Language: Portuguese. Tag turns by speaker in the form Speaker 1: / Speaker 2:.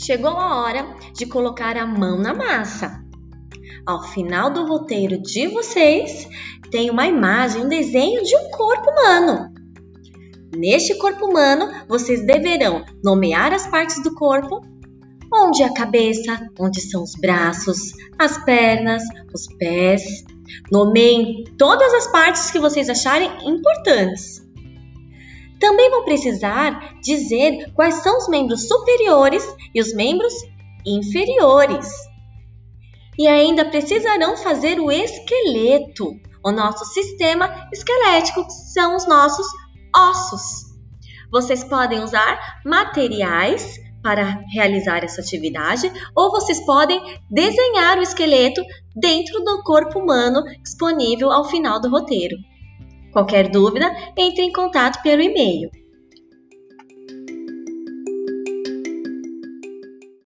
Speaker 1: chegou a hora de colocar a mão na massa. Ao final do roteiro de vocês, tem uma imagem, um desenho de um corpo humano. Neste corpo humano, vocês deverão nomear as partes do corpo, onde é a cabeça, onde são os braços, as pernas, os pés. Nomeiem todas as partes que vocês acharem importantes. Também vão precisar dizer quais são os membros superiores e os membros inferiores. E ainda precisarão fazer o esqueleto, o nosso sistema esquelético, que são os nossos ossos. Vocês podem usar materiais para realizar essa atividade ou vocês podem desenhar o esqueleto dentro do corpo humano disponível ao final do roteiro. Qualquer dúvida, entre em contato pelo e-mail